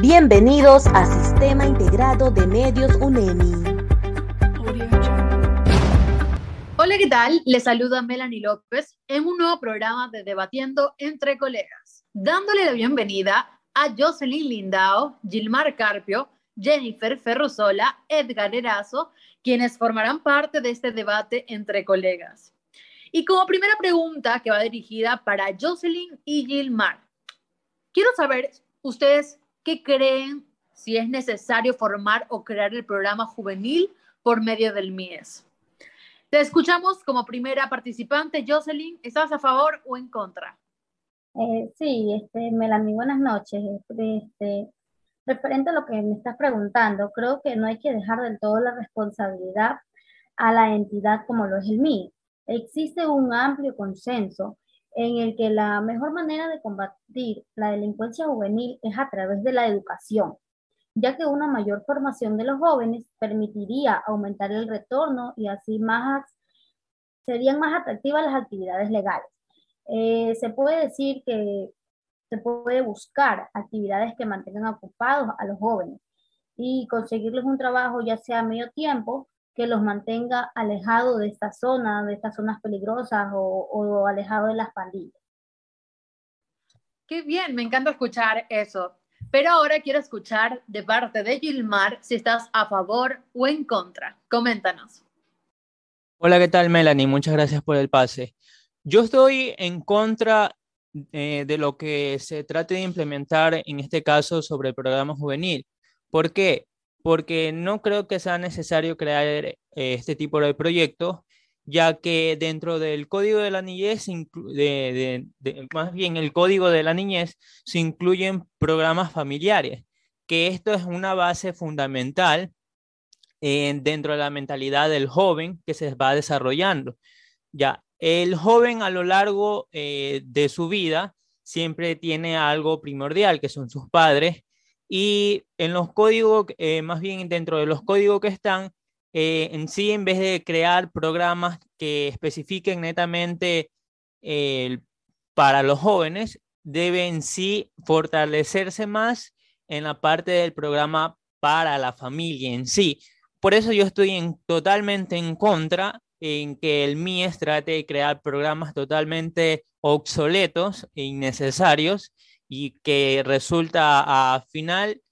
Bienvenidos a Sistema Integrado de Medios UNEMI. Hola, ¿qué tal? Les saluda Melanie López en un nuevo programa de Debatiendo entre Colegas, dándole la bienvenida a Jocelyn Lindao, Gilmar Carpio, Jennifer Ferrusola, Edgar Erazo, quienes formarán parte de este debate entre colegas. Y como primera pregunta que va dirigida para Jocelyn y Gilmar, quiero saber ustedes qué creen si es necesario formar o crear el programa juvenil por medio del MIES. Te escuchamos como primera participante. Jocelyn, ¿estás a favor o en contra? Eh, sí, este, Melanie, buenas noches. Este, referente a lo que me estás preguntando, creo que no hay que dejar del todo la responsabilidad a la entidad como lo es el MIES existe un amplio consenso en el que la mejor manera de combatir la delincuencia juvenil es a través de la educación, ya que una mayor formación de los jóvenes permitiría aumentar el retorno y así más serían más atractivas las actividades legales. Eh, se puede decir que se puede buscar actividades que mantengan ocupados a los jóvenes y conseguirles un trabajo ya sea a medio tiempo que los mantenga alejados de esta zona, de estas zonas peligrosas o, o alejados de las pandillas. Qué bien, me encanta escuchar eso. Pero ahora quiero escuchar de parte de Gilmar si estás a favor o en contra. Coméntanos. Hola, ¿qué tal Melanie? Muchas gracias por el pase. Yo estoy en contra eh, de lo que se trate de implementar en este caso sobre el programa juvenil. ¿Por qué? Porque no creo que sea necesario crear eh, este tipo de proyectos, ya que dentro del código de la niñez, más bien el código de la niñez, se incluyen programas familiares, que esto es una base fundamental eh, dentro de la mentalidad del joven que se va desarrollando. Ya, el joven a lo largo eh, de su vida siempre tiene algo primordial, que son sus padres, y en los códigos, eh, más bien dentro de los códigos que están, eh, en sí, en vez de crear programas que especifiquen netamente para los jóvenes, deben sí fortalecerse más en la parte del programa para la familia en sí. Por eso yo estoy en, totalmente en contra en que el MIES trate de crear programas totalmente obsoletos e innecesarios y que resulta al final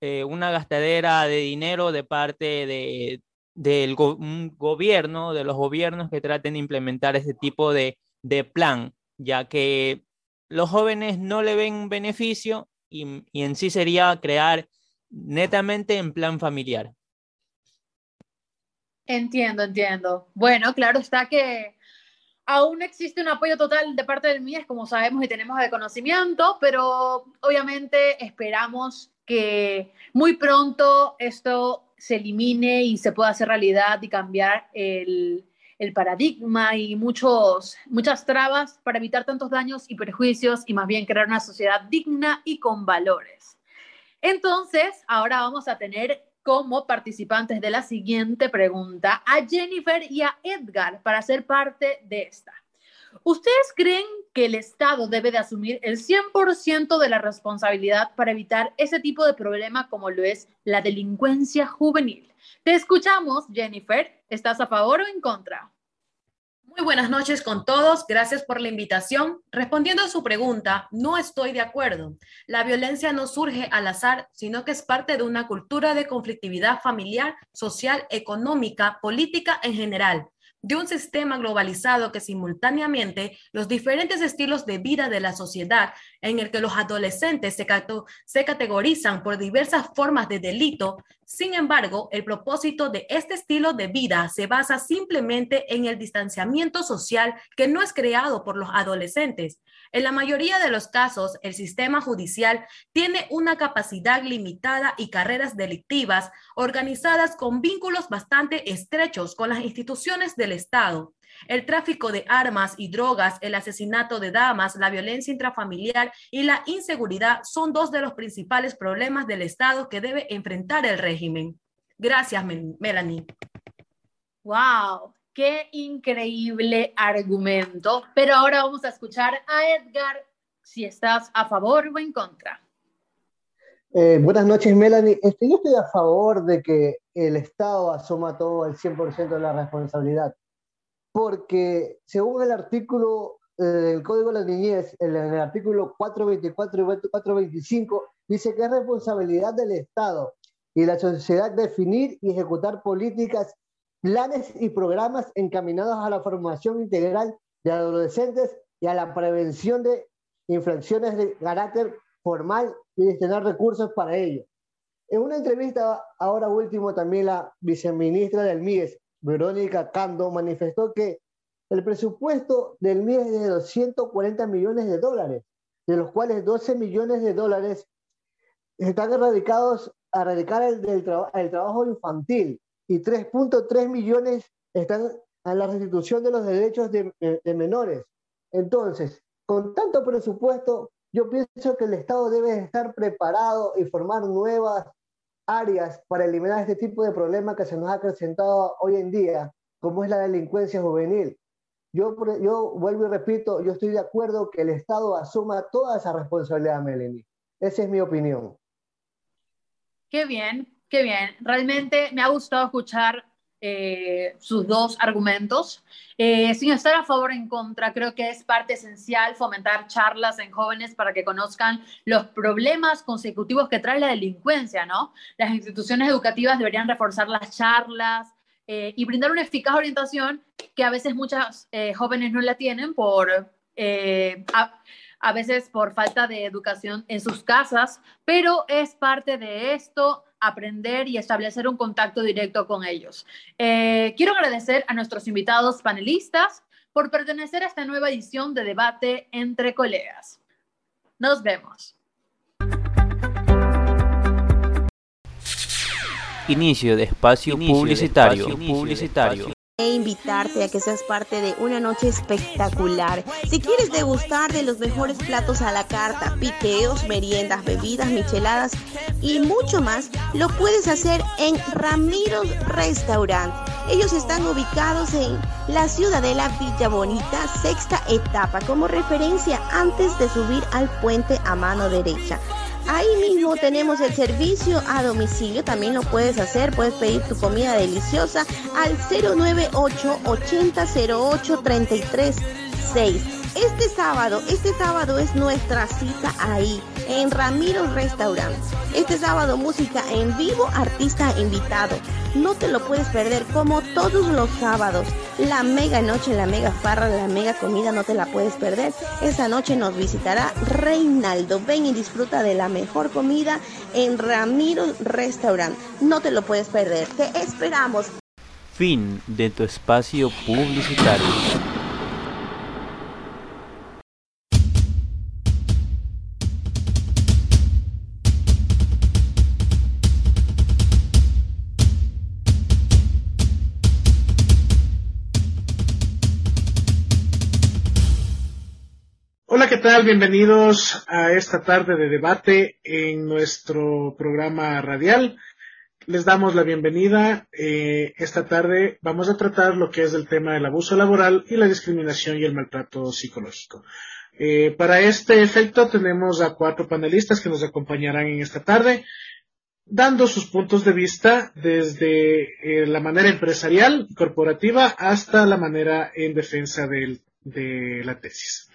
eh, una gastadera de dinero de parte de, del gobierno, de los gobiernos que traten de implementar este tipo de, de plan, ya que los jóvenes no le ven un beneficio y, y en sí sería crear netamente en plan familiar. Entiendo, entiendo. Bueno, claro está que Aún existe un apoyo total de parte del MIES, como sabemos y tenemos de conocimiento, pero obviamente esperamos que muy pronto esto se elimine y se pueda hacer realidad y cambiar el, paradigma y muchos, muchas trabas para evitar tantos daños y perjuicios y más bien crear una sociedad digna y con valores. Entonces, ahora vamos a tener como participantes de la siguiente pregunta a Jennifer y a Edgar para ser parte de esta. ¿Ustedes creen que el Estado debe de asumir el 100% de la responsabilidad para evitar ese tipo de problema como lo es la delincuencia juvenil? Te escuchamos, Jennifer. ¿Estás a favor o en contra? Muy buenas noches con todos. Gracias por la invitación. Respondiendo a su pregunta, no estoy de acuerdo. La violencia no surge al azar, sino que es parte de una cultura de conflictividad familiar, social, económica, política en general de un sistema globalizado que simultáneamente los diferentes estilos de vida de la sociedad en el que los adolescentes se, categorizan por diversas formas de delito. Sin embargo, el propósito de este estilo de vida se basa simplemente en el distanciamiento social que no es creado por los adolescentes, en la mayoría de los casos, el sistema judicial tiene una capacidad limitada y carreras delictivas organizadas con vínculos bastante estrechos con las instituciones del Estado. El tráfico de armas y drogas, el asesinato de damas, la violencia intrafamiliar y la inseguridad son dos de los principales problemas del Estado que debe enfrentar el régimen. Gracias, Melanie. Wow, Qué increíble argumento. Pero ahora vamos a escuchar a Edgar si estás a favor o en contra. Eh, buenas noches, Melanie. Este, yo estoy a favor de que el Estado asuma todo el 100% de la responsabilidad, porque según el artículo eh, del Código de la Niñez, en el artículo 424 y 425, dice que es responsabilidad del Estado y la sociedad definir y ejecutar políticas, planes y programas encaminados a la formación integral de adolescentes y a la prevención de infracciones de carácter formal y destinar recursos para ello. En una entrevista, ahora último, también la viceministra del MIES, Verónica Cando, manifestó que el presupuesto del MIES es de 240 millones de dólares, de los cuales 12 millones de dólares están erradicados a erradicar el, el trabajo infantil y 3.3 millones están a la restitución de los derechos de, de menores. Entonces, con tanto presupuesto, yo pienso que el Estado debe estar preparado y formar nuevas áreas para eliminar este tipo de problemas que se nos ha acrecentado hoy en día, como es la delincuencia juvenil. Yo, yo vuelvo y repito, yo estoy de acuerdo que el Estado asuma toda esa responsabilidad, Melanie. Esa es mi opinión. Qué bien, qué bien. Realmente me ha gustado escuchar eh, sus dos argumentos. Eh, sin estar a favor o en contra, creo que es parte esencial fomentar charlas en jóvenes para que conozcan los problemas consecutivos que trae la delincuencia, ¿no? Las instituciones educativas deberían reforzar las charlas eh, y brindar una eficaz orientación que a veces muchas jóvenes no la tienen por... A veces por falta de educación en sus casas, pero es parte de esto aprender y establecer un contacto directo con ellos. Eh, quiero agradecer a nuestros invitados panelistas por pertenecer a esta nueva edición de debate entre colegas. Nos vemos. Inicio de espacio publicitario. publicitario e invitarte a que seas parte de una noche espectacular. Si quieres degustar de los mejores platos a la carta, piqueos, meriendas, bebidas, micheladas y mucho más, lo puedes hacer en Ramiro's Restaurant. Ellos están ubicados en la ciudad de la Villa Bonita, sexta etapa, como referencia antes de subir al puente a mano derecha. Ahí mismo tenemos el servicio a domicilio, también lo puedes hacer, puedes pedir tu comida deliciosa al 098 8008 336. Este sábado, este sábado es nuestra cita ahí, en Ramiro Restaurant. Este sábado música en vivo, artista invitado. No te lo puedes perder como todos los sábados. La mega noche, la mega farra, la mega comida no te la puedes perder. Esa noche nos visitará Reinaldo. Ven y disfruta de la mejor comida en Ramiro Restaurant. No te lo puedes perder. Te esperamos. Fin de tu espacio publicitario. ¿Qué tal? Bienvenidos a esta tarde de debate en nuestro programa radial. Les damos la bienvenida. Eh, esta tarde vamos a tratar lo que es el tema del abuso laboral y la discriminación y el maltrato psicológico. Eh, para este efecto tenemos a cuatro panelistas que nos acompañarán en esta tarde, dando sus puntos de vista desde eh, la manera empresarial, corporativa, hasta la manera en defensa de la tesis.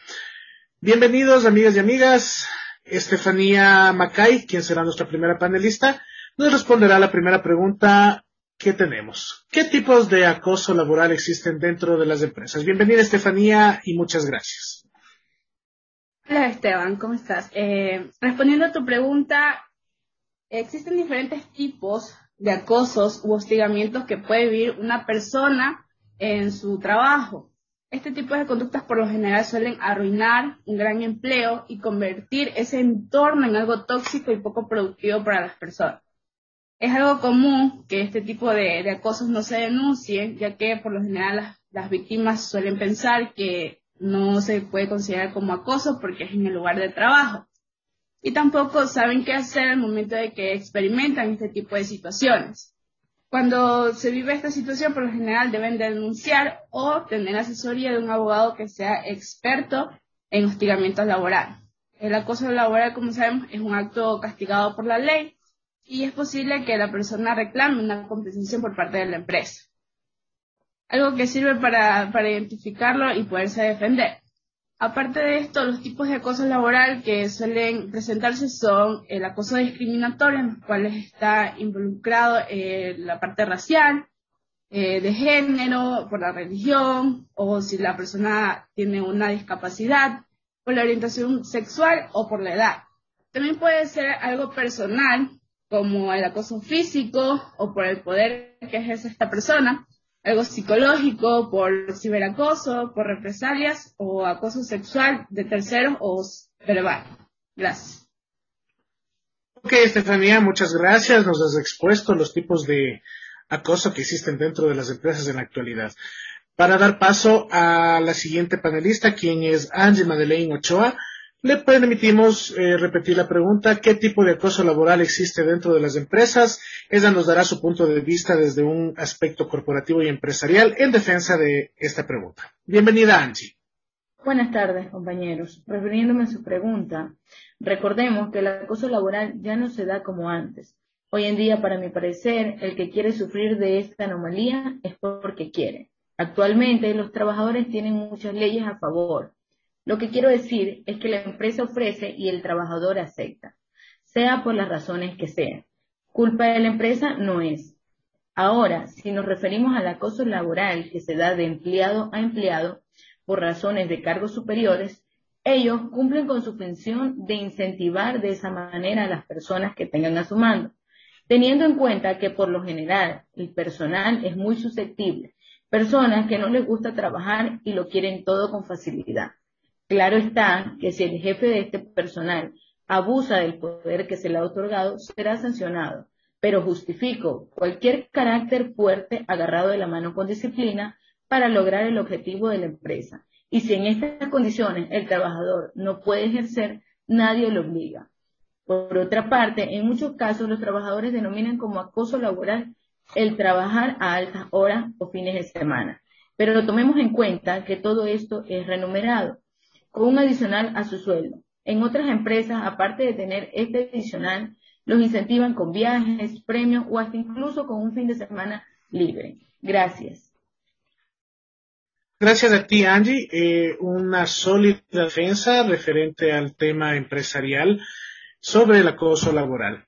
Bienvenidos, amigas y amigas. Estefanía Macay, quien será nuestra primera panelista, nos responderá la primera pregunta que tenemos. ¿Qué tipos de acoso laboral existen dentro de las empresas? Bienvenida, Estefanía, y muchas gracias. Hola, Esteban, ¿cómo estás? Eh, respondiendo a tu pregunta, existen diferentes tipos de acosos u hostigamientos que puede vivir una persona en su trabajo. Este tipo de conductas por lo general suelen arruinar un gran empleo y convertir ese entorno en algo tóxico y poco productivo para las personas. Es algo común que este tipo de, acosos no se denuncien, ya que por lo general las, víctimas suelen pensar que no se puede considerar como acoso porque es en el lugar de trabajo. Y tampoco saben qué hacer al momento de que experimentan este tipo de situaciones. Cuando se vive esta situación, por lo general deben denunciar o tener asesoría de un abogado que sea experto en hostigamiento laboral. El acoso laboral, como sabemos, es un acto castigado por la ley y es posible que la persona reclame una compensación por parte de la empresa. Algo que sirve para, para identificarlo y poderse defender. Aparte de esto, los tipos de acoso laboral que suelen presentarse son el acoso discriminatorio, en los cuales está involucrado eh, la parte racial, eh, de género, por la religión, o si la persona tiene una discapacidad, por la orientación sexual o por la edad. También puede ser algo personal, como el acoso físico o por el poder que ejerce esta persona, algo psicológico, por ciberacoso, por represalias o acoso sexual de terceros o verbal. Gracias. Ok, Estefanía, muchas gracias. Nos has expuesto los tipos de acoso que existen dentro de las empresas en la actualidad. Para dar paso a la siguiente panelista, quien es Angie Madeleine Ochoa, le permitimos eh, repetir la pregunta, ¿qué tipo de acoso laboral existe dentro de las empresas? Ella nos dará su punto de vista desde un aspecto corporativo y empresarial en defensa de esta pregunta. Bienvenida, Angie. Buenas tardes, compañeros. Refiriéndome a su pregunta, recordemos que el acoso laboral ya no se da como antes. Hoy en día, para mi parecer, el que quiere sufrir de esta anomalía es porque quiere. Actualmente, los trabajadores tienen muchas leyes a favor, lo que quiero decir es que la empresa ofrece y el trabajador acepta, sea por las razones que sean. Culpa de la empresa no es. Ahora, si nos referimos al acoso laboral que se da de empleado a empleado por razones de cargos superiores, ellos cumplen con su función de incentivar de esa manera a las personas que tengan a su mando, teniendo en cuenta que por lo general el personal es muy susceptible, personas que no les gusta trabajar y lo quieren todo con facilidad. Claro está que si el jefe de este personal abusa del poder que se le ha otorgado, será sancionado, pero justifico cualquier carácter fuerte agarrado de la mano con disciplina para lograr el objetivo de la empresa. Y si en estas condiciones el trabajador no puede ejercer, nadie lo obliga. Por otra parte, en muchos casos los trabajadores denominan como acoso laboral el trabajar a altas horas o fines de semana. Pero tomemos en cuenta que todo esto es remunerado con un adicional a su sueldo. En otras empresas, aparte de tener este adicional, los incentivan con viajes, premios o hasta incluso con un fin de semana libre. Gracias. Gracias a ti, Angie. Eh, una sólida defensa referente al tema empresarial sobre el acoso laboral.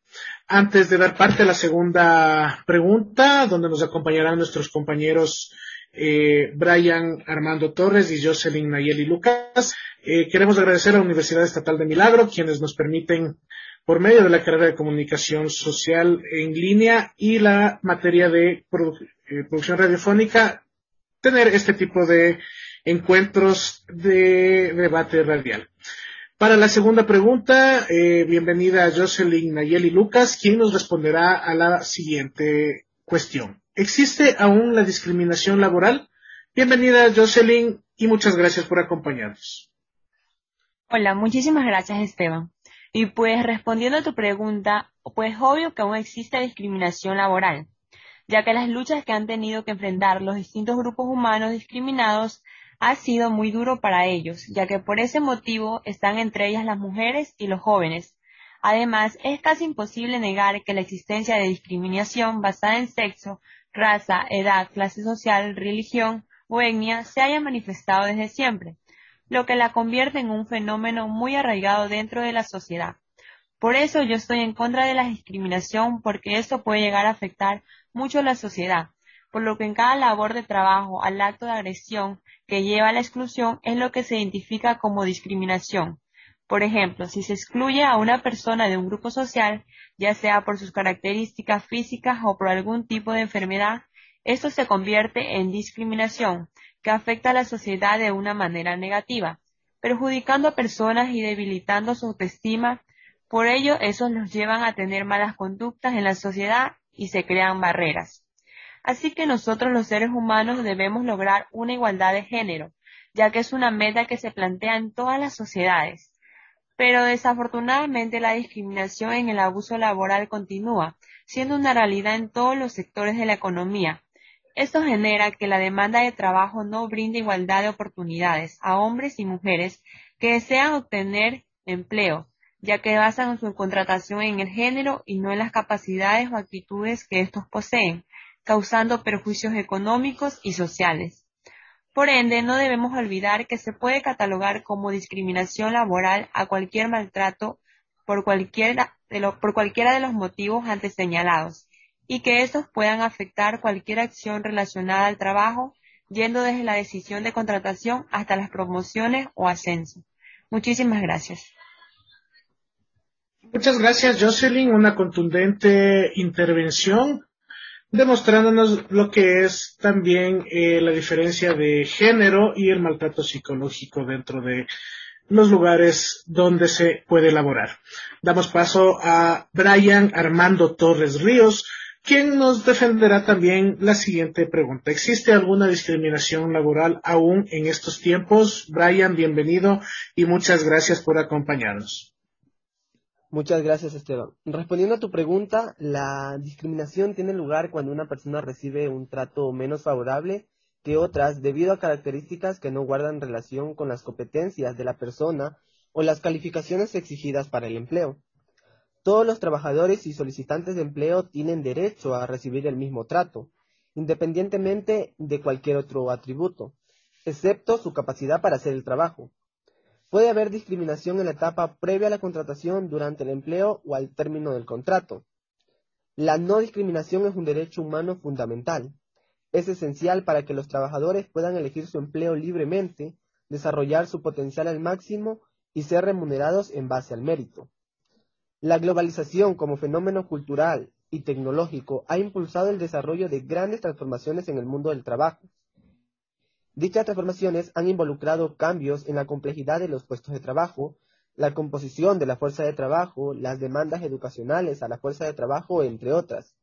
Antes de dar parte a la segunda pregunta, donde nos acompañarán nuestros compañeros eh, Brian Armando Torres y Jocelyn Nayeli Lucas. Eh, queremos agradecer a la Universidad Estatal de Milagro, quienes nos permiten, por medio de la carrera de comunicación social en línea y la materia de eh, producción radiofónica, tener este tipo de encuentros de debate radial. Para la segunda pregunta, bienvenida a Jocelyn Nayeli Lucas, quien nos responderá a la siguiente cuestión. ¿Existe aún la discriminación laboral? Bienvenida, Jocelyn, y muchas gracias por acompañarnos. Hola, muchísimas gracias, Esteban. Y pues respondiendo a tu pregunta, pues obvio que aún existe discriminación laboral, ya que las luchas que han tenido que enfrentar los distintos grupos humanos discriminados ha sido muy duro para ellos, ya que por ese motivo están entre ellas las mujeres y los jóvenes. Además, es casi imposible negar que la existencia de discriminación basada en sexo raza, edad, clase social, religión o etnia se haya manifestado desde siempre, lo que la convierte en un fenómeno muy arraigado dentro de la sociedad. Por eso yo estoy en contra de la discriminación porque esto puede llegar a afectar mucho a la sociedad, por lo que en cada labor de trabajo al acto de agresión que lleva a la exclusión es lo que se identifica como discriminación. Por ejemplo, si se excluye a una persona de un grupo social, ya sea por sus características físicas o por algún tipo de enfermedad, esto se convierte en discriminación, que afecta a la sociedad de una manera negativa, perjudicando a personas y debilitando su autoestima. Por ello, esos los llevan a tener malas conductas en la sociedad y se crean barreras. Así que nosotros los seres humanos debemos lograr una igualdad de género, ya que es una meta que se plantea en todas las sociedades. Pero desafortunadamente la discriminación en el abuso laboral continúa, siendo una realidad en todos los sectores de la economía. Esto genera que la demanda de trabajo no brinde igualdad de oportunidades a hombres y mujeres que desean obtener empleo, ya que basan su contratación en el género y no en las capacidades o actitudes que estos poseen, causando perjuicios económicos y sociales. Por ende, no debemos olvidar que se puede catalogar como discriminación laboral a cualquier maltrato por cualquiera de, los motivos antes señalados, y que estos puedan afectar cualquier acción relacionada al trabajo, yendo desde la decisión de contratación hasta las promociones o ascenso. Muchísimas gracias. Muchas gracias, Jocelyn. Una contundente intervención demostrándonos lo que es también eh, la diferencia de género y el maltrato psicológico dentro de los lugares donde se puede elaborar. Damos paso a Brian Armando Torres Ríos, quien nos defenderá también la siguiente pregunta. ¿Existe alguna discriminación laboral aún en estos tiempos? Brian, bienvenido y muchas gracias por acompañarnos. Muchas gracias, Esteban. Respondiendo a tu pregunta, la discriminación tiene lugar cuando una persona recibe un trato menos favorable que otras debido a características que no guardan relación con las competencias de la persona o las calificaciones exigidas para el empleo. Todos los trabajadores y solicitantes de empleo tienen derecho a recibir el mismo trato, independientemente de cualquier otro atributo, excepto su capacidad para hacer el trabajo. Puede haber discriminación en la etapa previa a la contratación, durante el empleo o al término del contrato. La no discriminación es un derecho humano fundamental es esencial para que los trabajadores puedan elegir su empleo libremente, desarrollar su potencial al máximo y ser remunerados en base al mérito. La globalización como fenómeno cultural y tecnológico ha impulsado el desarrollo de grandes transformaciones en el mundo del trabajo. Dichas transformaciones han involucrado cambios en la complejidad de los puestos de trabajo, la composición de la fuerza de trabajo, las demandas educacionales a la fuerza de trabajo, entre otras.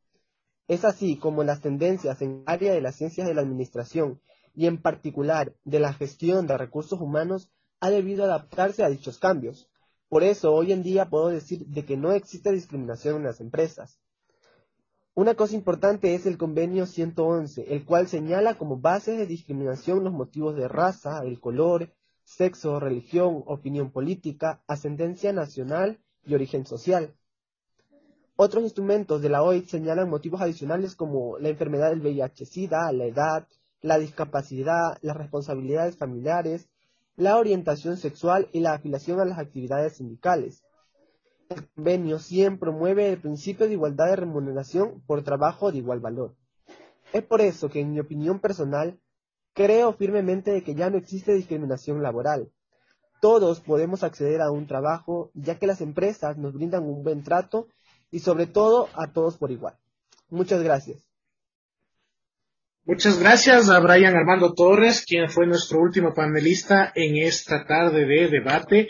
Es así como las tendencias en área de las ciencias de la administración y en particular de la gestión de recursos humanos ha debido adaptarse a dichos cambios. Por eso hoy en día puedo decir de que no existe discriminación en las empresas. Una cosa importante es el convenio 111, el cual señala como base de discriminación los motivos de raza, el color, sexo, religión, opinión política, ascendencia nacional y origen social. Otros instrumentos de la OIT señalan motivos adicionales como la enfermedad del VIH-Sida, la edad, la discapacidad, las responsabilidades familiares, la orientación sexual y la afiliación a las actividades sindicales. Convenio siempre promueve el principio de igualdad de remuneración por trabajo de igual valor. Es por eso que, en mi opinión personal, creo firmemente de que ya no existe discriminación laboral. Todos podemos acceder a un trabajo, ya que las empresas nos brindan un buen trato y sobre todo a todos por igual. Muchas gracias. Muchas gracias a Brian Armando Torres, quien fue nuestro último panelista en esta tarde de debate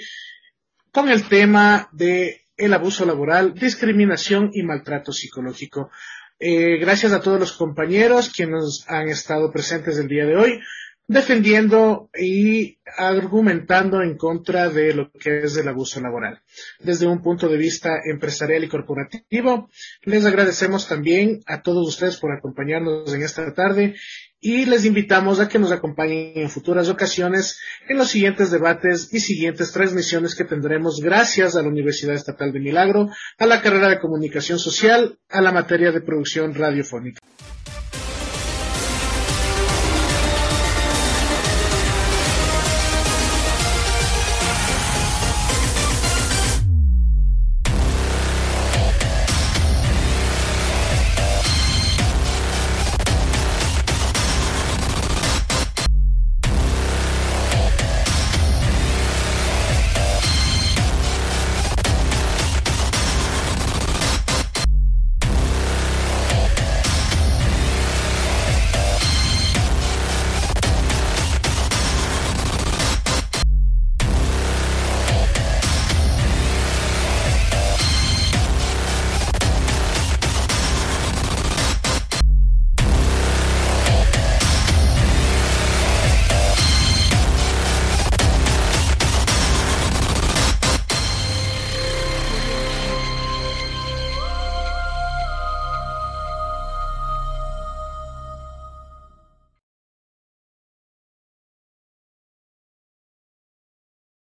con el tema de el abuso laboral, discriminación y maltrato psicológico. Eh, gracias a todos los compañeros quienes han estado presentes el día de hoy defendiendo y argumentando en contra de lo que es el abuso laboral. Desde un punto de vista empresarial y corporativo, les agradecemos también a todos ustedes por acompañarnos en esta tarde y les invitamos a que nos acompañen en futuras ocasiones en los siguientes debates y siguientes transmisiones que tendremos gracias a la Universidad Estatal de Milagro, a la carrera de comunicación social, a la materia de producción radiofónica.